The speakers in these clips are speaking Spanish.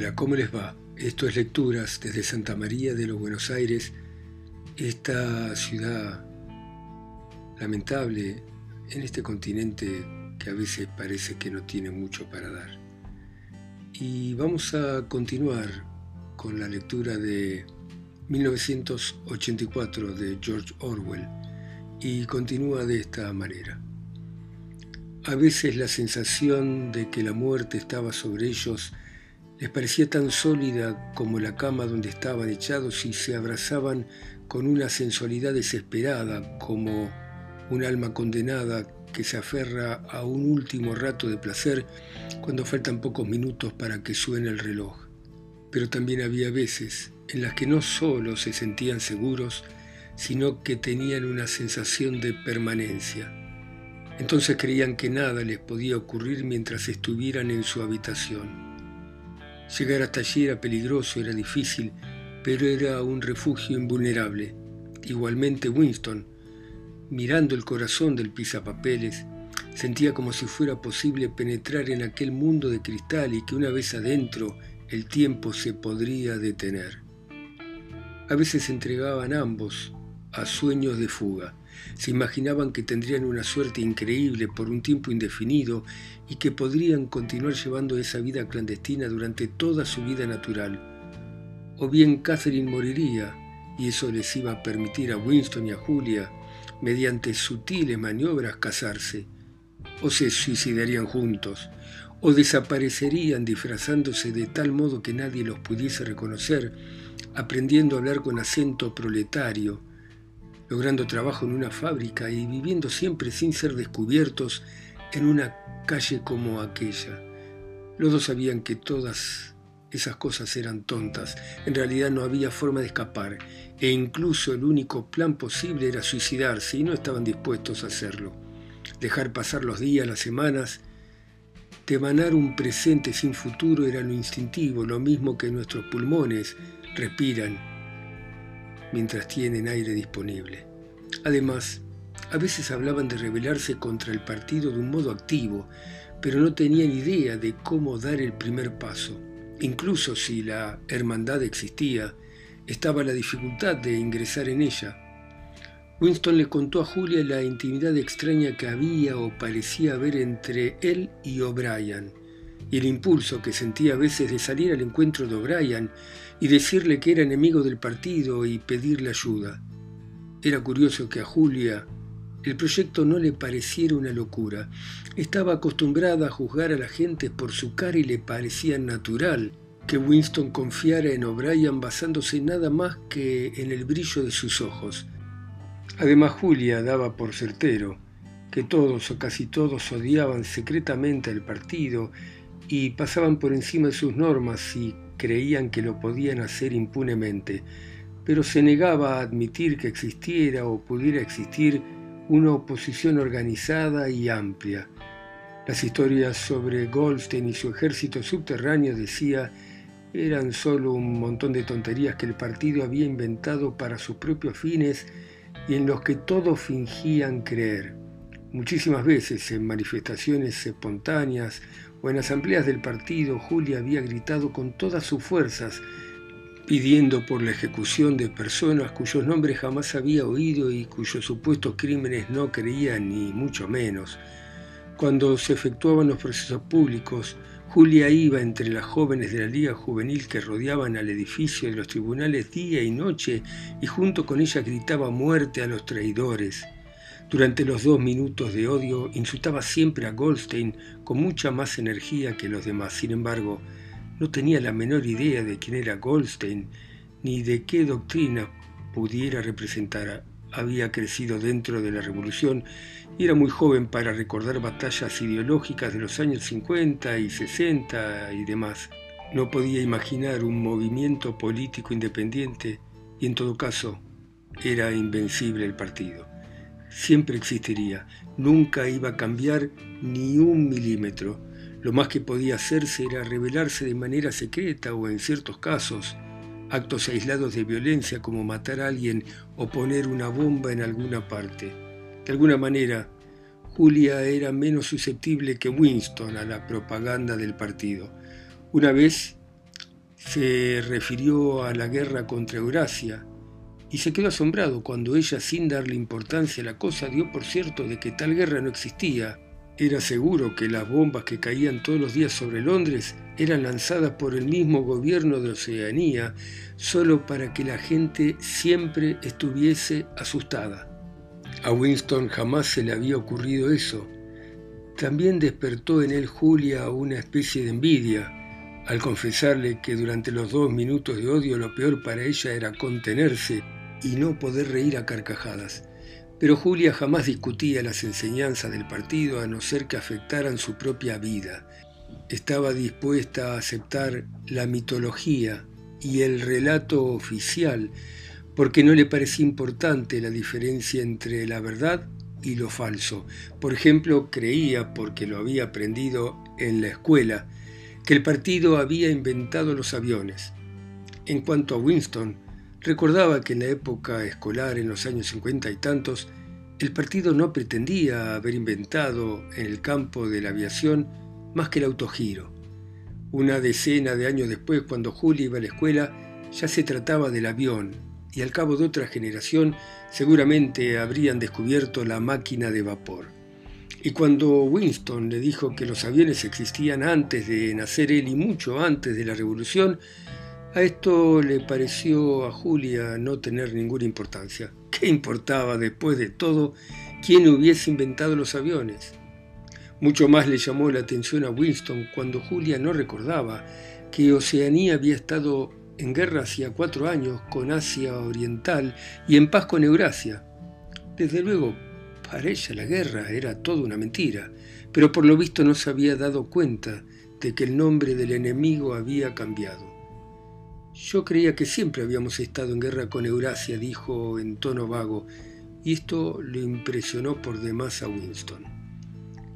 Hola, ¿cómo les va? Esto es Lecturas desde Santa María de los Buenos Aires, esta ciudad lamentable en este continente que a veces parece que no tiene mucho para dar. Y vamos a continuar con la lectura de 1984 de George Orwell y continúa de esta manera. A veces la sensación de que la muerte estaba sobre ellos les parecía tan sólida como la cama donde estaban echados y se abrazaban con una sensualidad desesperada, como un alma condenada que se aferra a un último rato de placer cuando faltan pocos minutos para que suene el reloj. Pero también había veces en las que no solo se sentían seguros, sino que tenían una sensación de permanencia. Entonces creían que nada les podía ocurrir mientras estuvieran en su habitación. Llegar hasta allí era peligroso, era difícil, pero era un refugio invulnerable. Igualmente Winston, mirando el corazón del pisapapeles, sentía como si fuera posible penetrar en aquel mundo de cristal y que una vez adentro el tiempo se podría detener. A veces entregaban ambos a sueños de fuga. Se imaginaban que tendrían una suerte increíble por un tiempo indefinido y que podrían continuar llevando esa vida clandestina durante toda su vida natural. O bien Catherine moriría y eso les iba a permitir a Winston y a Julia, mediante sutiles maniobras, casarse. O se suicidarían juntos, o desaparecerían disfrazándose de tal modo que nadie los pudiese reconocer, aprendiendo a hablar con acento proletario, logrando trabajo en una fábrica y viviendo siempre sin ser descubiertos en una calle como aquella. Los dos sabían que todas esas cosas eran tontas, en realidad no había forma de escapar, e incluso el único plan posible era suicidarse y no estaban dispuestos a hacerlo. Dejar pasar los días, las semanas, demanar un presente sin futuro era lo instintivo, lo mismo que nuestros pulmones respiran mientras tienen aire disponible. Además, a veces hablaban de rebelarse contra el partido de un modo activo, pero no tenían idea de cómo dar el primer paso. Incluso si la hermandad existía, estaba la dificultad de ingresar en ella. Winston le contó a Julia la intimidad extraña que había o parecía haber entre él y O'Brien, y el impulso que sentía a veces de salir al encuentro de O'Brien y decirle que era enemigo del partido y pedirle ayuda. Era curioso que a Julia el proyecto no le pareciera una locura. Estaba acostumbrada a juzgar a la gente por su cara y le parecía natural que Winston confiara en O'Brien basándose nada más que en el brillo de sus ojos. Además Julia daba por certero que todos o casi todos odiaban secretamente al partido y pasaban por encima de sus normas y creían que lo podían hacer impunemente, pero se negaba a admitir que existiera o pudiera existir una oposición organizada y amplia. Las historias sobre Goldstein y su ejército subterráneo, decía, eran solo un montón de tonterías que el partido había inventado para sus propios fines y en los que todos fingían creer. Muchísimas veces en manifestaciones espontáneas o en asambleas del partido, Julia había gritado con todas sus fuerzas pidiendo por la ejecución de personas cuyos nombres jamás había oído y cuyos supuestos crímenes no creía ni mucho menos. Cuando se efectuaban los procesos públicos, Julia iba entre las jóvenes de la Liga Juvenil que rodeaban al edificio de los tribunales día y noche y junto con ella gritaba muerte a los traidores. Durante los dos minutos de odio insultaba siempre a Goldstein con mucha más energía que los demás. Sin embargo, no tenía la menor idea de quién era Goldstein ni de qué doctrina pudiera representar. Había crecido dentro de la revolución y era muy joven para recordar batallas ideológicas de los años 50 y 60 y demás. No podía imaginar un movimiento político independiente y en todo caso era invencible el partido. Siempre existiría, nunca iba a cambiar ni un milímetro lo más que podía hacerse era rebelarse de manera secreta o en ciertos casos, actos aislados de violencia como matar a alguien o poner una bomba en alguna parte. De alguna manera, Julia era menos susceptible que Winston a la propaganda del partido. Una vez se refirió a la guerra contra Eurasia y se quedó asombrado cuando ella, sin darle importancia a la cosa, dio por cierto de que tal guerra no existía. Era seguro que las bombas que caían todos los días sobre Londres eran lanzadas por el mismo gobierno de Oceanía, solo para que la gente siempre estuviese asustada. A Winston jamás se le había ocurrido eso. También despertó en él Julia una especie de envidia, al confesarle que durante los dos minutos de odio lo peor para ella era contenerse y no poder reír a carcajadas. Pero Julia jamás discutía las enseñanzas del partido a no ser que afectaran su propia vida. Estaba dispuesta a aceptar la mitología y el relato oficial porque no le parecía importante la diferencia entre la verdad y lo falso. Por ejemplo, creía, porque lo había aprendido en la escuela, que el partido había inventado los aviones. En cuanto a Winston, recordaba que en la época escolar, en los años cincuenta y tantos, el partido no pretendía haber inventado en el campo de la aviación más que el autogiro. Una decena de años después, cuando Julia iba a la escuela, ya se trataba del avión y al cabo de otra generación seguramente habrían descubierto la máquina de vapor. Y cuando Winston le dijo que los aviones existían antes de nacer él y mucho antes de la revolución, a esto le pareció a Julia no tener ninguna importancia. ¿Qué importaba después de todo quién hubiese inventado los aviones? Mucho más le llamó la atención a Winston cuando Julia no recordaba que Oceanía había estado en guerra hacía cuatro años con Asia Oriental y en paz con Eurasia. Desde luego, para ella la guerra era toda una mentira, pero por lo visto no se había dado cuenta de que el nombre del enemigo había cambiado. Yo creía que siempre habíamos estado en guerra con Eurasia, dijo en tono vago, y esto le impresionó por demás a Winston.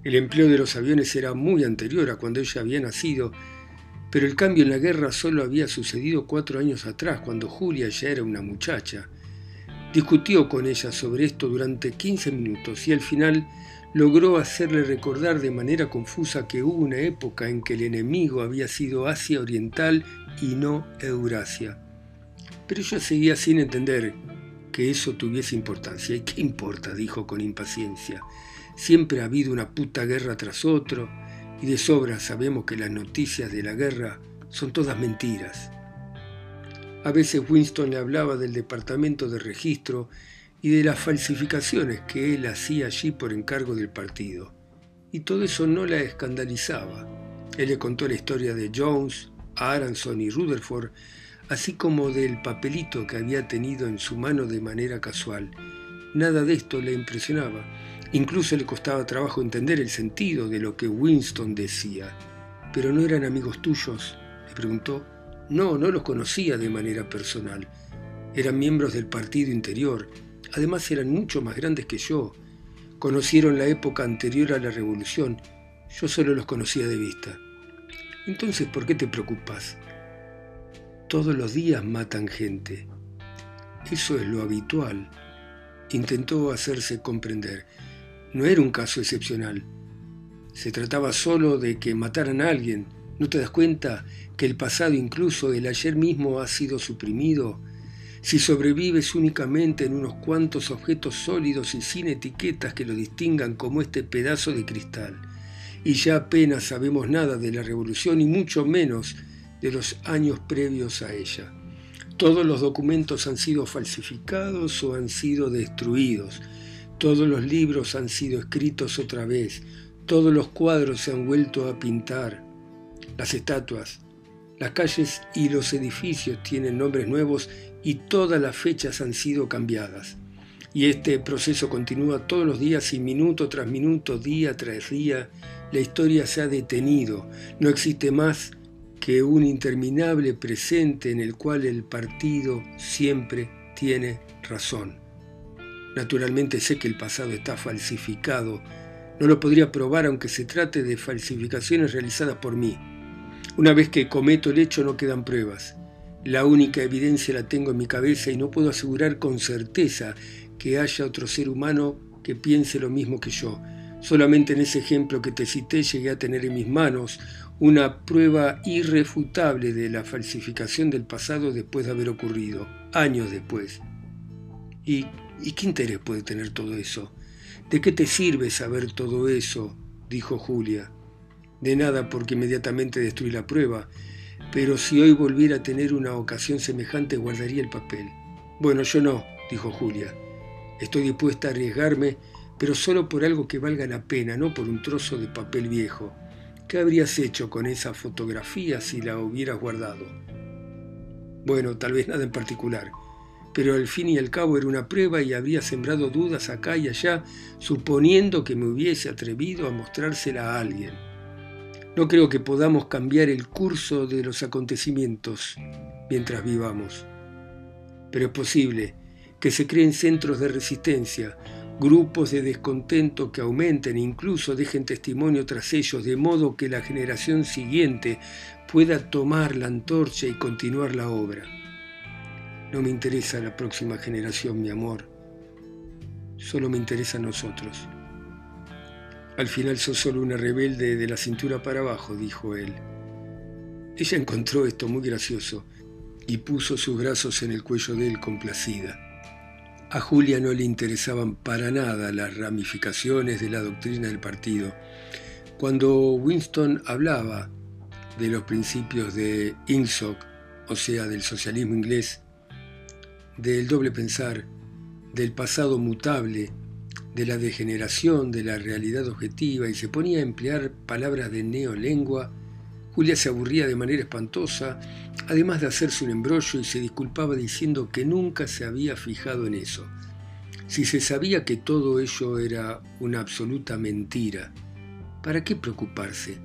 El empleo de los aviones era muy anterior a cuando ella había nacido, pero el cambio en la guerra solo había sucedido cuatro años atrás, cuando Julia ya era una muchacha. Discutió con ella sobre esto durante 15 minutos y al final logró hacerle recordar de manera confusa que hubo una época en que el enemigo había sido Asia Oriental y no Eurasia. Pero ella seguía sin entender que eso tuviese importancia. ¿Y qué importa? dijo con impaciencia. Siempre ha habido una puta guerra tras otro y de sobra sabemos que las noticias de la guerra son todas mentiras. A veces Winston le hablaba del departamento de registro y de las falsificaciones que él hacía allí por encargo del partido. Y todo eso no la escandalizaba. Él le contó la historia de Jones, Aronson y Rutherford, así como del papelito que había tenido en su mano de manera casual. Nada de esto le impresionaba. Incluso le costaba trabajo entender el sentido de lo que Winston decía. ¿Pero no eran amigos tuyos? le preguntó. No, no los conocía de manera personal. Eran miembros del partido interior. Además eran mucho más grandes que yo. Conocieron la época anterior a la revolución. Yo solo los conocía de vista. Entonces, ¿por qué te preocupas? Todos los días matan gente. Eso es lo habitual. Intentó hacerse comprender. No era un caso excepcional. Se trataba solo de que mataran a alguien. ¿No te das cuenta que el pasado, incluso el ayer mismo, ha sido suprimido? Si sobrevives únicamente en unos cuantos objetos sólidos y sin etiquetas que lo distingan como este pedazo de cristal y ya apenas sabemos nada de la revolución y mucho menos de los años previos a ella. Todos los documentos han sido falsificados o han sido destruidos. Todos los libros han sido escritos otra vez. Todos los cuadros se han vuelto a pintar. Las estatuas, las calles y los edificios tienen nombres nuevos y todas las fechas han sido cambiadas. Y este proceso continúa todos los días y minuto tras minuto, día tras día, la historia se ha detenido, no existe más que un interminable presente en el cual el partido siempre tiene razón. Naturalmente sé que el pasado está falsificado, no lo podría probar aunque se trate de falsificaciones realizadas por mí. Una vez que cometo el hecho no quedan pruebas. La única evidencia la tengo en mi cabeza y no puedo asegurar con certeza que haya otro ser humano que piense lo mismo que yo. Solamente en ese ejemplo que te cité llegué a tener en mis manos una prueba irrefutable de la falsificación del pasado después de haber ocurrido, años después. ¿Y, ¿Y qué interés puede tener todo eso? ¿De qué te sirve saber todo eso? dijo Julia. De nada porque inmediatamente destruí la prueba, pero si hoy volviera a tener una ocasión semejante guardaría el papel. Bueno, yo no, dijo Julia. Estoy dispuesta a arriesgarme, pero solo por algo que valga la pena, no por un trozo de papel viejo. ¿Qué habrías hecho con esa fotografía si la hubieras guardado? Bueno, tal vez nada en particular, pero al fin y al cabo era una prueba y habría sembrado dudas acá y allá, suponiendo que me hubiese atrevido a mostrársela a alguien. No creo que podamos cambiar el curso de los acontecimientos mientras vivamos, pero es posible que se creen centros de resistencia, grupos de descontento que aumenten incluso dejen testimonio tras ellos, de modo que la generación siguiente pueda tomar la antorcha y continuar la obra. No me interesa la próxima generación, mi amor, solo me interesa a nosotros. Al final sos solo una rebelde de la cintura para abajo, dijo él. Ella encontró esto muy gracioso y puso sus brazos en el cuello de él complacida. A Julia no le interesaban para nada las ramificaciones de la doctrina del partido. Cuando Winston hablaba de los principios de Ingsoc, o sea, del socialismo inglés, del doble pensar, del pasado mutable, de la degeneración de la realidad objetiva y se ponía a emplear palabras de neolengua, Julia se aburría de manera espantosa, además de hacerse un embrollo y se disculpaba diciendo que nunca se había fijado en eso. Si se sabía que todo ello era una absoluta mentira, ¿para qué preocuparse?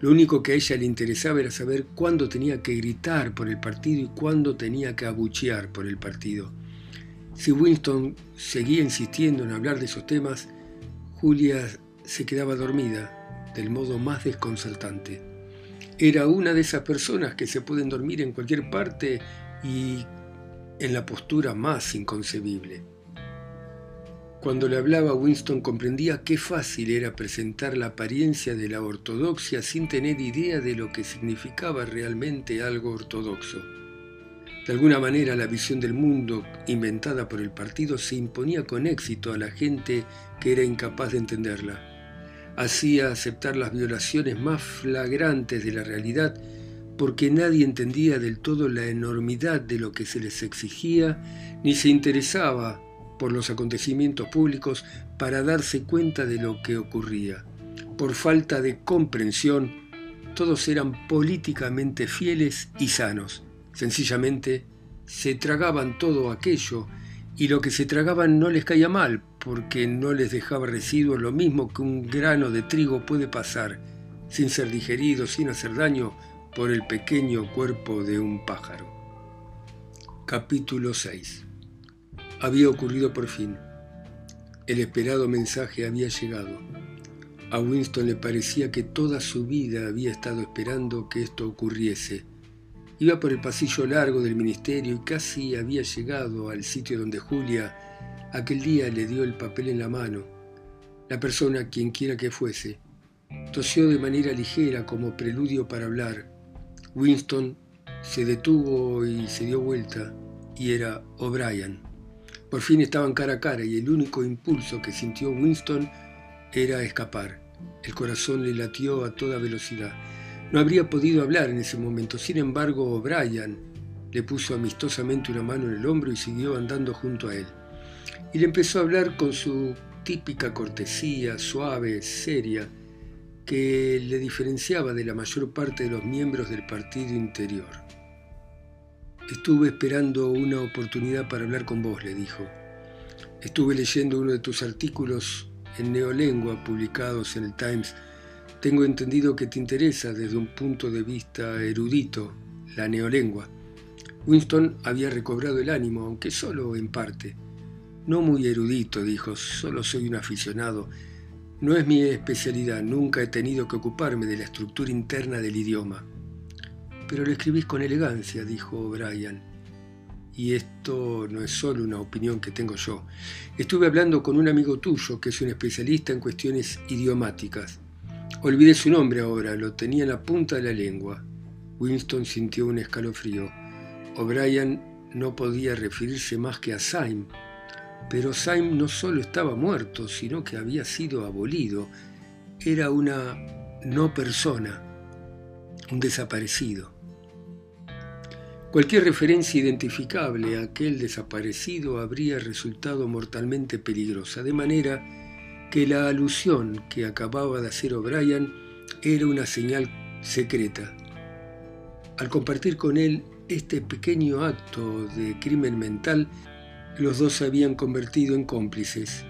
Lo único que a ella le interesaba era saber cuándo tenía que gritar por el partido y cuándo tenía que abuchear por el partido. Si Winston seguía insistiendo en hablar de esos temas, Julia se quedaba dormida del modo más desconcertante. Era una de esas personas que se pueden dormir en cualquier parte y en la postura más inconcebible. Cuando le hablaba Winston comprendía qué fácil era presentar la apariencia de la ortodoxia sin tener idea de lo que significaba realmente algo ortodoxo. De alguna manera la visión del mundo inventada por el partido se imponía con éxito a la gente que era incapaz de entenderla hacía aceptar las violaciones más flagrantes de la realidad porque nadie entendía del todo la enormidad de lo que se les exigía ni se interesaba por los acontecimientos públicos para darse cuenta de lo que ocurría. Por falta de comprensión, todos eran políticamente fieles y sanos. Sencillamente se tragaban todo aquello y lo que se tragaban no les caía mal, porque no les dejaba residuos, lo mismo que un grano de trigo puede pasar, sin ser digerido, sin hacer daño, por el pequeño cuerpo de un pájaro. Capítulo 6 Había ocurrido por fin. El esperado mensaje había llegado. A Winston le parecía que toda su vida había estado esperando que esto ocurriese Iba por el pasillo largo del ministerio y casi había llegado al sitio donde Julia aquel día le dio el papel en la mano. La persona, quien quiera que fuese, tosió de manera ligera como preludio para hablar. Winston se detuvo y se dio vuelta y era O'Brien. Por fin estaban cara a cara y el único impulso que sintió Winston era escapar. El corazón le latió a toda velocidad. No habría podido hablar en ese momento, sin embargo O'Brien le puso amistosamente una mano en el hombro y siguió andando junto a él. Y le empezó a hablar con su típica cortesía, suave, seria, que le diferenciaba de la mayor parte de los miembros del partido interior. Estuve esperando una oportunidad para hablar con vos, le dijo. Estuve leyendo uno de tus artículos en neolengua publicados en el Times tengo entendido que te interesa desde un punto de vista erudito la neolengua. Winston había recobrado el ánimo, aunque solo en parte. No muy erudito, dijo, solo soy un aficionado. No es mi especialidad, nunca he tenido que ocuparme de la estructura interna del idioma. Pero lo escribís con elegancia, dijo O'Brien. y esto no es solo una opinión que tengo yo. Estuve hablando con un amigo tuyo que es un especialista en cuestiones idiomáticas. Olvidé su nombre ahora, lo tenía en la punta de la lengua. Winston sintió un escalofrío. O'Brien no podía referirse más que a Syme. Pero Syme no solo estaba muerto, sino que había sido abolido. Era una no persona, un desaparecido. Cualquier referencia identificable a aquel desaparecido habría resultado mortalmente peligrosa, de manera que la alusión que acababa de hacer O'Brien era una señal secreta. Al compartir con él este pequeño acto de crimen mental, los dos se habían convertido en cómplices.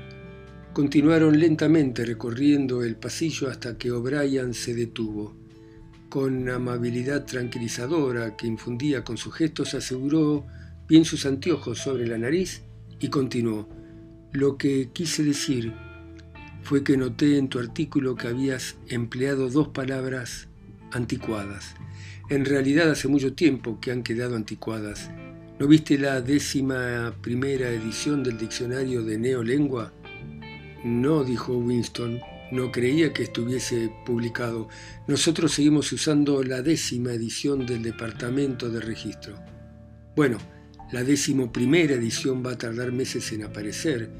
Continuaron lentamente recorriendo el pasillo hasta que O'Brien se detuvo con amabilidad tranquilizadora que infundía con sus gestos, aseguró bien sus anteojos sobre la nariz y continuó. Lo que quise decir fue que noté en tu artículo que habías empleado dos palabras anticuadas. En realidad hace mucho tiempo que han quedado anticuadas. ¿No viste la décima primera edición del diccionario de neolengua? No, dijo Winston, no creía que estuviese publicado. Nosotros seguimos usando la décima edición del Departamento de Registro. Bueno, la décimo primera edición va a tardar meses en aparecer,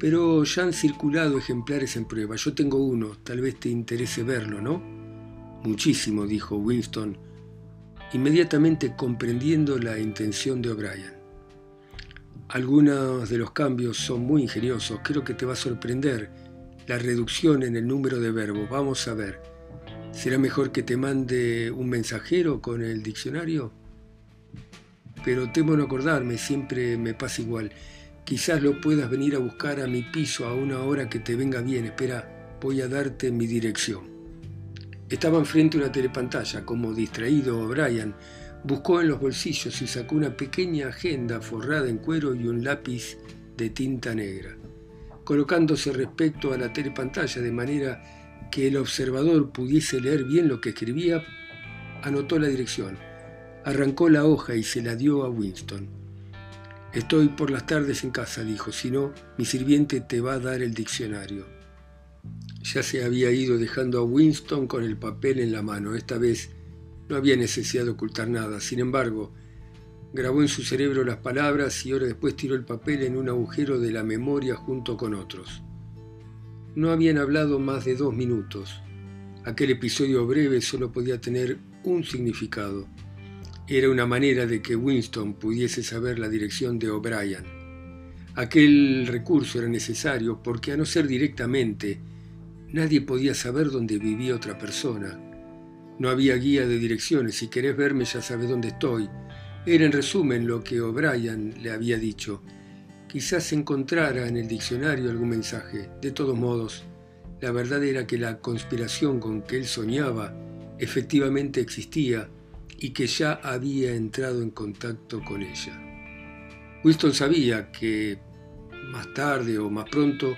pero ya han circulado ejemplares en prueba. Yo tengo uno, tal vez te interese verlo, ¿no? Muchísimo, dijo Winston, inmediatamente comprendiendo la intención de O'Brien. Algunos de los cambios son muy ingeniosos, creo que te va a sorprender la reducción en el número de verbos. Vamos a ver. ¿Será mejor que te mande un mensajero con el diccionario? Pero temo no acordarme, siempre me pasa igual. Quizás lo puedas venir a buscar a mi piso a una hora que te venga bien. Espera, voy a darte mi dirección. Estaban frente a una telepantalla, como distraído O'Brien, buscó en los bolsillos y sacó una pequeña agenda forrada en cuero y un lápiz de tinta negra colocándose respecto a la telepantalla de manera que el observador pudiese leer bien lo que escribía, anotó la dirección, arrancó la hoja y se la dio a Winston. Estoy por las tardes en casa, dijo, si no, mi sirviente te va a dar el diccionario. Ya se había ido dejando a Winston con el papel en la mano. Esta vez no había necesidad de ocultar nada. Sin embargo, Grabó en su cerebro las palabras y ahora después tiró el papel en un agujero de la memoria junto con otros. No habían hablado más de dos minutos. Aquel episodio breve solo podía tener un significado. Era una manera de que Winston pudiese saber la dirección de O'Brien. Aquel recurso era necesario porque a no ser directamente, nadie podía saber dónde vivía otra persona. No había guía de direcciones. Si querés verme ya sabes dónde estoy. Era en resumen lo que O'Brien le había dicho. Quizás encontrara en el diccionario algún mensaje. De todos modos, la verdad era que la conspiración con que él soñaba efectivamente existía y que ya había entrado en contacto con ella. Winston sabía que más tarde o más pronto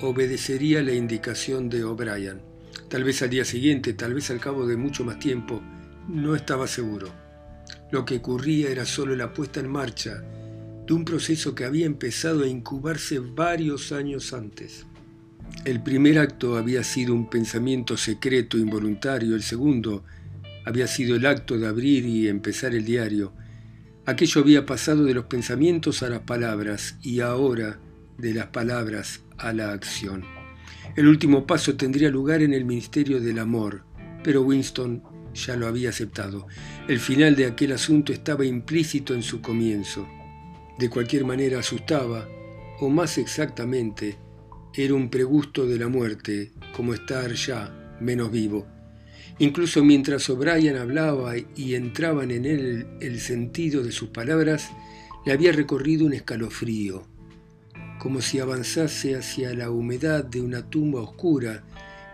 obedecería la indicación de O'Brien. Tal vez al día siguiente, tal vez al cabo de mucho más tiempo, no estaba seguro. Lo que ocurría era solo la puesta en marcha de un proceso que había empezado a incubarse varios años antes. El primer acto había sido un pensamiento secreto involuntario, el segundo había sido el acto de abrir y empezar el diario. Aquello había pasado de los pensamientos a las palabras y ahora de las palabras a la acción. El último paso tendría lugar en el Ministerio del Amor, pero Winston ya lo había aceptado. El final de aquel asunto estaba implícito en su comienzo. De cualquier manera asustaba, o más exactamente, era un pregusto de la muerte, como estar ya menos vivo. Incluso mientras O'Brien hablaba y entraban en él el sentido de sus palabras, le había recorrido un escalofrío, como si avanzase hacia la humedad de una tumba oscura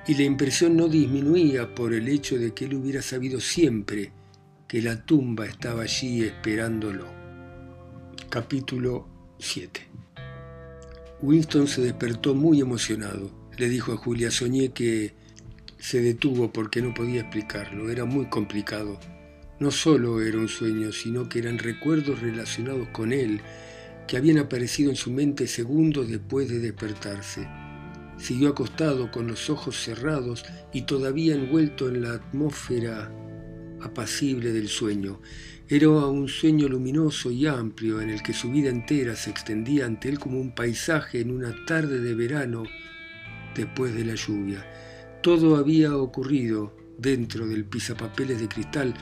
y la impresión no disminuía por el hecho de que él hubiera sabido siempre que la tumba estaba allí esperándolo. Capítulo 7 Winston se despertó muy emocionado. Le dijo a Julia, soñé que se detuvo porque no podía explicarlo, era muy complicado. no solo era un sueño, sino que eran recuerdos relacionados con él, que habían aparecido en su mente segundos después de despertarse. Siguió acostado con los ojos cerrados y todavía envuelto en la atmósfera apacible del sueño. Era un sueño luminoso y amplio en el que su vida entera se extendía ante él como un paisaje en una tarde de verano después de la lluvia. Todo había ocurrido dentro del pisapapeles de cristal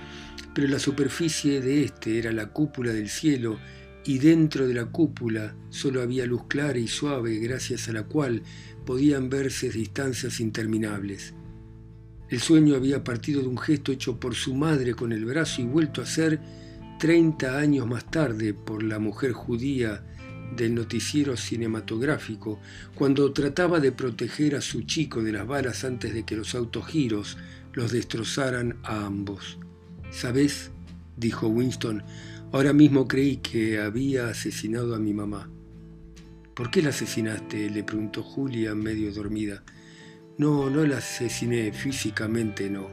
pero la superficie de éste era la cúpula del cielo y dentro de la cúpula solo había luz clara y suave gracias a la cual podían verse distancias interminables. El sueño había partido de un gesto hecho por su madre con el brazo y vuelto a ser treinta años más tarde por la mujer judía del noticiero cinematográfico, cuando trataba de proteger a su chico de las balas antes de que los autogiros los destrozaran a ambos. ¿Sabes? dijo Winston, ahora mismo creí que había asesinado a mi mamá. ¿Por qué la asesinaste? le preguntó Julia medio dormida. No, no la asesiné físicamente, no.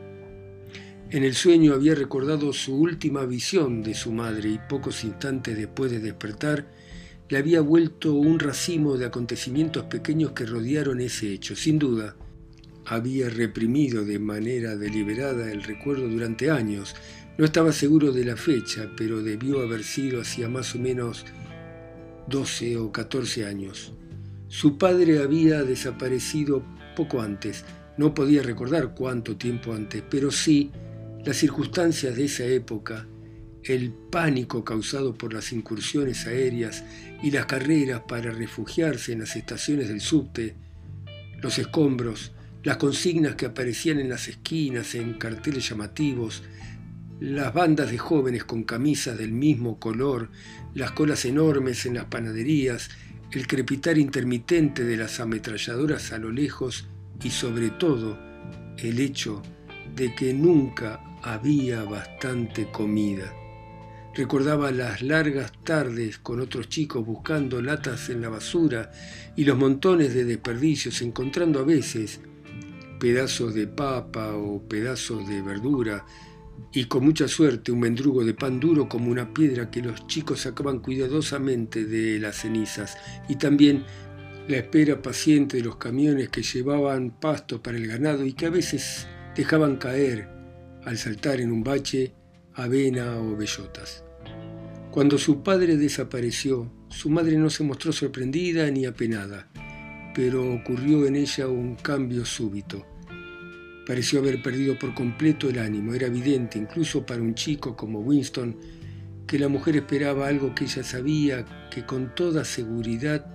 En el sueño había recordado su última visión de su madre y pocos instantes después de despertar le había vuelto un racimo de acontecimientos pequeños que rodearon ese hecho. Sin duda, había reprimido de manera deliberada el recuerdo durante años. No estaba seguro de la fecha, pero debió haber sido hacía más o menos 12 o 14 años. Su padre había desaparecido poco antes. No podía recordar cuánto tiempo antes, pero sí las circunstancias de esa época, el pánico causado por las incursiones aéreas y las carreras para refugiarse en las estaciones del subte, los escombros, las consignas que aparecían en las esquinas en carteles llamativos, las bandas de jóvenes con camisas del mismo color, las colas enormes en las panaderías, el crepitar intermitente de las ametralladoras a lo lejos y sobre todo el hecho de que nunca había bastante comida. Recordaba las largas tardes con otros chicos buscando latas en la basura y los montones de desperdicios, encontrando a veces pedazos de papa o pedazos de verdura y con mucha suerte un mendrugo de pan duro como una piedra que los chicos sacaban cuidadosamente de las cenizas y también la espera paciente de los camiones que llevaban pasto para el ganado y que a veces dejaban caer al saltar en un bache avena o bellotas. Cuando su padre desapareció, su madre no se mostró sorprendida ni apenada pero ocurrió en ella un cambio súbito. Pareció haber perdido por completo el ánimo. Era evidente, incluso para un chico como Winston, que la mujer esperaba algo que ella sabía que con toda seguridad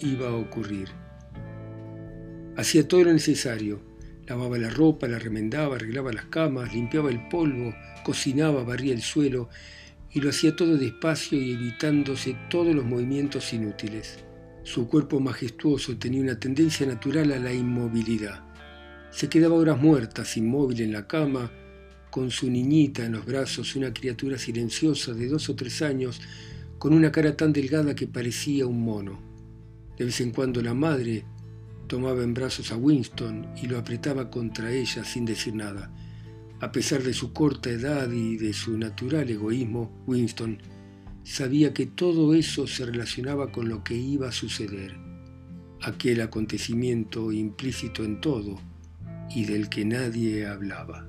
iba a ocurrir. Hacía todo lo necesario. Lavaba la ropa, la remendaba, arreglaba las camas, limpiaba el polvo, cocinaba, barría el suelo y lo hacía todo despacio y evitándose todos los movimientos inútiles. Su cuerpo majestuoso tenía una tendencia natural a la inmovilidad. Se quedaba horas muertas, inmóvil en la cama, con su niñita en los brazos, una criatura silenciosa de dos o tres años, con una cara tan delgada que parecía un mono. De vez en cuando la madre tomaba en brazos a Winston y lo apretaba contra ella sin decir nada. A pesar de su corta edad y de su natural egoísmo, Winston sabía que todo eso se relacionaba con lo que iba a suceder, aquel acontecimiento implícito en todo y del que nadie hablaba.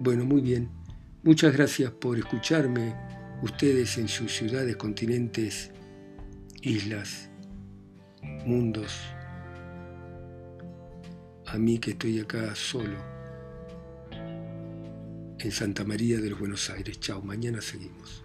Bueno, muy bien. Muchas gracias por escucharme, ustedes en sus ciudades, continentes, islas, mundos. A mí que estoy acá solo en Santa María de los Buenos Aires. Chao, mañana seguimos.